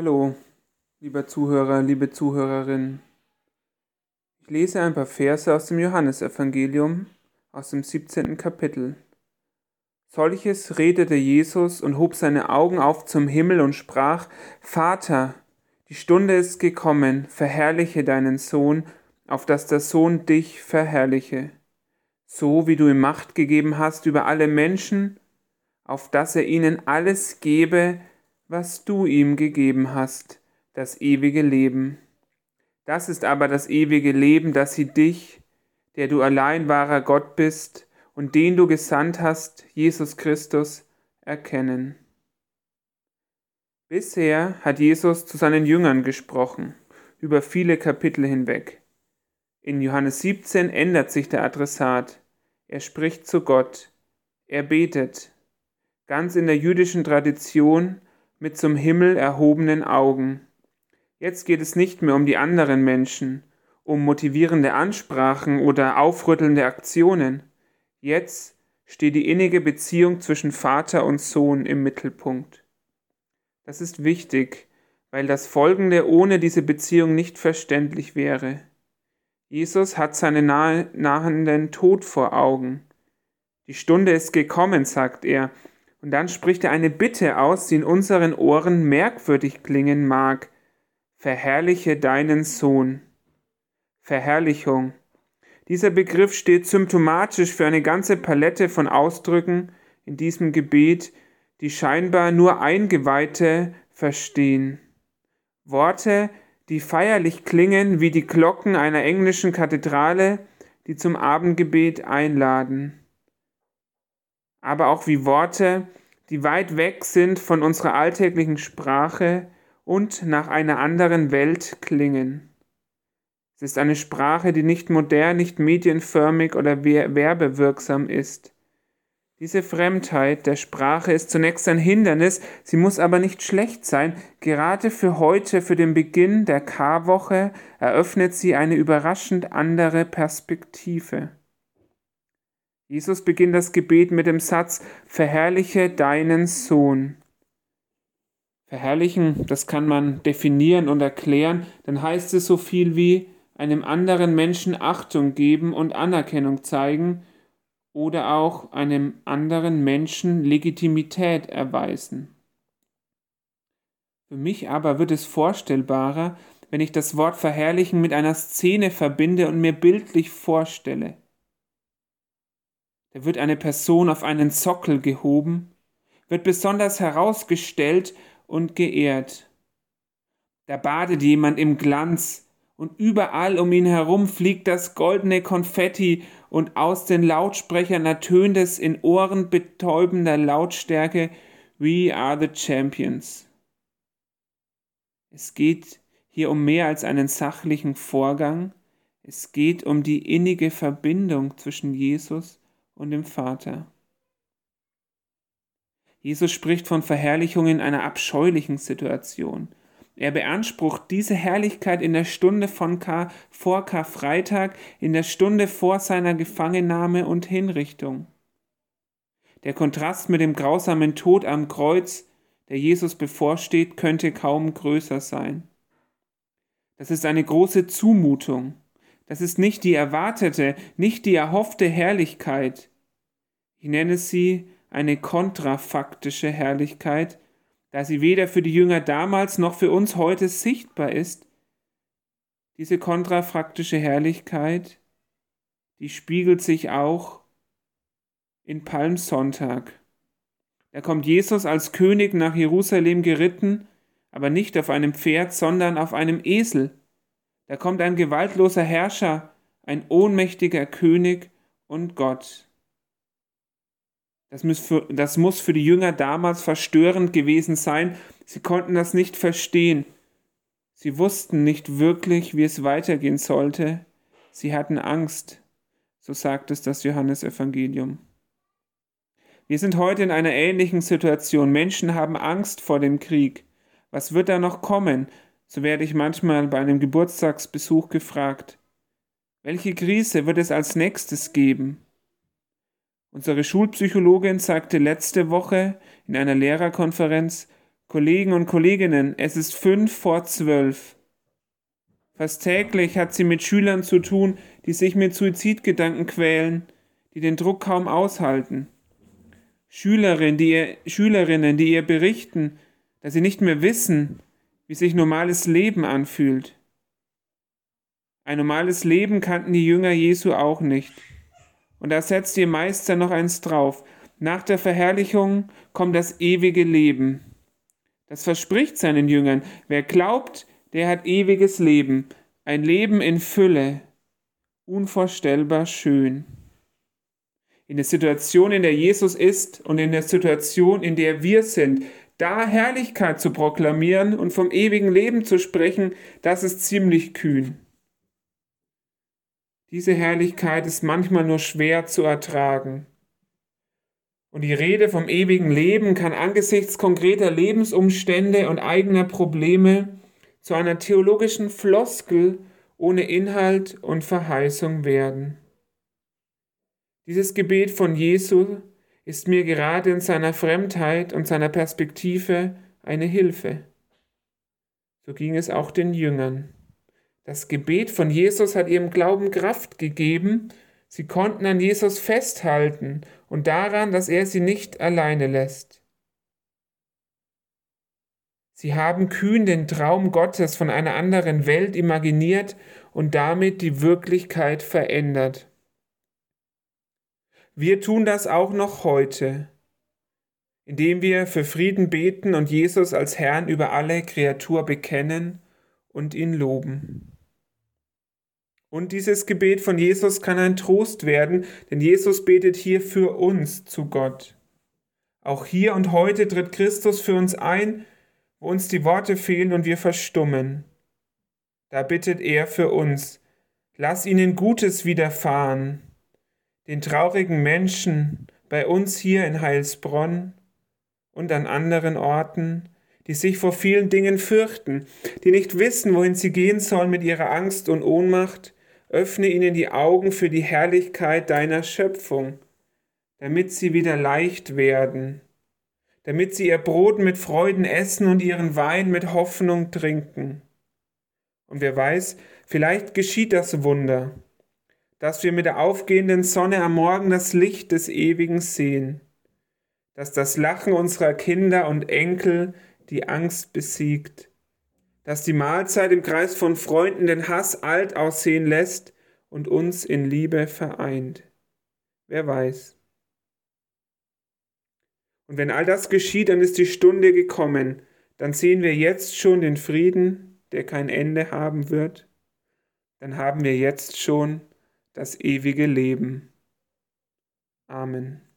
Hallo, lieber Zuhörer, liebe Zuhörerin. Ich lese ein paar Verse aus dem Johannesevangelium aus dem 17. Kapitel. Solches redete Jesus und hob seine Augen auf zum Himmel und sprach, Vater, die Stunde ist gekommen, verherrliche deinen Sohn, auf dass der Sohn dich verherrliche, so wie du ihm Macht gegeben hast über alle Menschen, auf dass er ihnen alles gebe, was du ihm gegeben hast, das ewige Leben. Das ist aber das ewige Leben, dass sie dich, der du allein wahrer Gott bist und den du gesandt hast, Jesus Christus, erkennen. Bisher hat Jesus zu seinen Jüngern gesprochen, über viele Kapitel hinweg. In Johannes 17 ändert sich der Adressat. Er spricht zu Gott. Er betet. Ganz in der jüdischen Tradition mit zum Himmel erhobenen Augen. Jetzt geht es nicht mehr um die anderen Menschen, um motivierende Ansprachen oder aufrüttelnde Aktionen. Jetzt steht die innige Beziehung zwischen Vater und Sohn im Mittelpunkt. Das ist wichtig, weil das Folgende ohne diese Beziehung nicht verständlich wäre. Jesus hat seinen nahenden Tod vor Augen. Die Stunde ist gekommen, sagt er, und dann spricht er eine Bitte aus, die in unseren Ohren merkwürdig klingen mag. Verherrliche deinen Sohn. Verherrlichung. Dieser Begriff steht symptomatisch für eine ganze Palette von Ausdrücken in diesem Gebet, die scheinbar nur Eingeweihte verstehen. Worte, die feierlich klingen wie die Glocken einer englischen Kathedrale, die zum Abendgebet einladen aber auch wie Worte, die weit weg sind von unserer alltäglichen Sprache und nach einer anderen Welt klingen. Es ist eine Sprache, die nicht modern, nicht medienförmig oder werbewirksam ist. Diese Fremdheit der Sprache ist zunächst ein Hindernis, sie muss aber nicht schlecht sein. Gerade für heute, für den Beginn der Karwoche, eröffnet sie eine überraschend andere Perspektive. Jesus beginnt das Gebet mit dem Satz, verherrliche deinen Sohn. Verherrlichen, das kann man definieren und erklären, dann heißt es so viel wie einem anderen Menschen Achtung geben und Anerkennung zeigen oder auch einem anderen Menschen Legitimität erweisen. Für mich aber wird es vorstellbarer, wenn ich das Wort verherrlichen mit einer Szene verbinde und mir bildlich vorstelle. Da wird eine Person auf einen Sockel gehoben, wird besonders herausgestellt und geehrt. Da badet jemand im Glanz, und überall um ihn herum fliegt das goldene Konfetti, und aus den Lautsprechern ertönt es in ohrenbetäubender Lautstärke We are the champions. Es geht hier um mehr als einen sachlichen Vorgang, es geht um die innige Verbindung zwischen Jesus und dem Vater. Jesus spricht von Verherrlichung in einer abscheulichen Situation. Er beansprucht diese Herrlichkeit in der Stunde von Kar vor Karfreitag, in der Stunde vor seiner Gefangennahme und Hinrichtung. Der Kontrast mit dem grausamen Tod am Kreuz, der Jesus bevorsteht, könnte kaum größer sein. Das ist eine große Zumutung. Das ist nicht die erwartete, nicht die erhoffte Herrlichkeit. Ich nenne sie eine kontrafaktische Herrlichkeit, da sie weder für die Jünger damals noch für uns heute sichtbar ist. Diese kontrafaktische Herrlichkeit, die spiegelt sich auch in Palmsonntag. Da kommt Jesus als König nach Jerusalem geritten, aber nicht auf einem Pferd, sondern auf einem Esel. Da kommt ein gewaltloser Herrscher, ein ohnmächtiger König und Gott. Das muss, für, das muss für die Jünger damals verstörend gewesen sein. Sie konnten das nicht verstehen. Sie wussten nicht wirklich, wie es weitergehen sollte. Sie hatten Angst. So sagt es das Johannesevangelium. Wir sind heute in einer ähnlichen Situation. Menschen haben Angst vor dem Krieg. Was wird da noch kommen? So werde ich manchmal bei einem Geburtstagsbesuch gefragt. Welche Krise wird es als nächstes geben? Unsere Schulpsychologin sagte letzte Woche in einer Lehrerkonferenz, Kollegen und Kolleginnen, es ist fünf vor zwölf. Fast täglich hat sie mit Schülern zu tun, die sich mit Suizidgedanken quälen, die den Druck kaum aushalten. Schülerinnen, die ihr, Schülerinnen, die ihr berichten, dass sie nicht mehr wissen, wie sich normales Leben anfühlt. Ein normales Leben kannten die Jünger Jesu auch nicht. Und da setzt ihr Meister noch eins drauf. Nach der Verherrlichung kommt das ewige Leben. Das verspricht seinen Jüngern. Wer glaubt, der hat ewiges Leben, ein Leben in Fülle, unvorstellbar schön. In der Situation, in der Jesus ist und in der Situation, in der wir sind, da Herrlichkeit zu proklamieren und vom ewigen Leben zu sprechen, das ist ziemlich kühn. Diese Herrlichkeit ist manchmal nur schwer zu ertragen. Und die Rede vom ewigen Leben kann angesichts konkreter Lebensumstände und eigener Probleme zu einer theologischen Floskel ohne Inhalt und Verheißung werden. Dieses Gebet von Jesu ist mir gerade in seiner Fremdheit und seiner Perspektive eine Hilfe. So ging es auch den Jüngern. Das Gebet von Jesus hat ihrem Glauben Kraft gegeben Sie konnten an Jesus festhalten und daran, dass er sie nicht alleine lässt. Sie haben kühn den Traum Gottes von einer anderen Welt imaginiert und damit die Wirklichkeit verändert. Wir tun das auch noch heute, indem wir für Frieden beten und Jesus als Herrn über alle Kreatur bekennen und ihn loben. Und dieses Gebet von Jesus kann ein Trost werden, denn Jesus betet hier für uns zu Gott. Auch hier und heute tritt Christus für uns ein, wo uns die Worte fehlen und wir verstummen. Da bittet er für uns, lass ihnen Gutes widerfahren, den traurigen Menschen bei uns hier in Heilsbronn und an anderen Orten, die sich vor vielen Dingen fürchten, die nicht wissen, wohin sie gehen sollen mit ihrer Angst und Ohnmacht, öffne ihnen die Augen für die Herrlichkeit deiner Schöpfung, damit sie wieder leicht werden, damit sie ihr Brot mit Freuden essen und ihren Wein mit Hoffnung trinken. Und wer weiß, vielleicht geschieht das Wunder, dass wir mit der aufgehenden Sonne am Morgen das Licht des Ewigen sehen, dass das Lachen unserer Kinder und Enkel die Angst besiegt, dass die Mahlzeit im Kreis von Freunden den Hass alt aussehen lässt und uns in Liebe vereint. Wer weiß. Und wenn all das geschieht, dann ist die Stunde gekommen, dann sehen wir jetzt schon den Frieden, der kein Ende haben wird, dann haben wir jetzt schon das ewige Leben. Amen.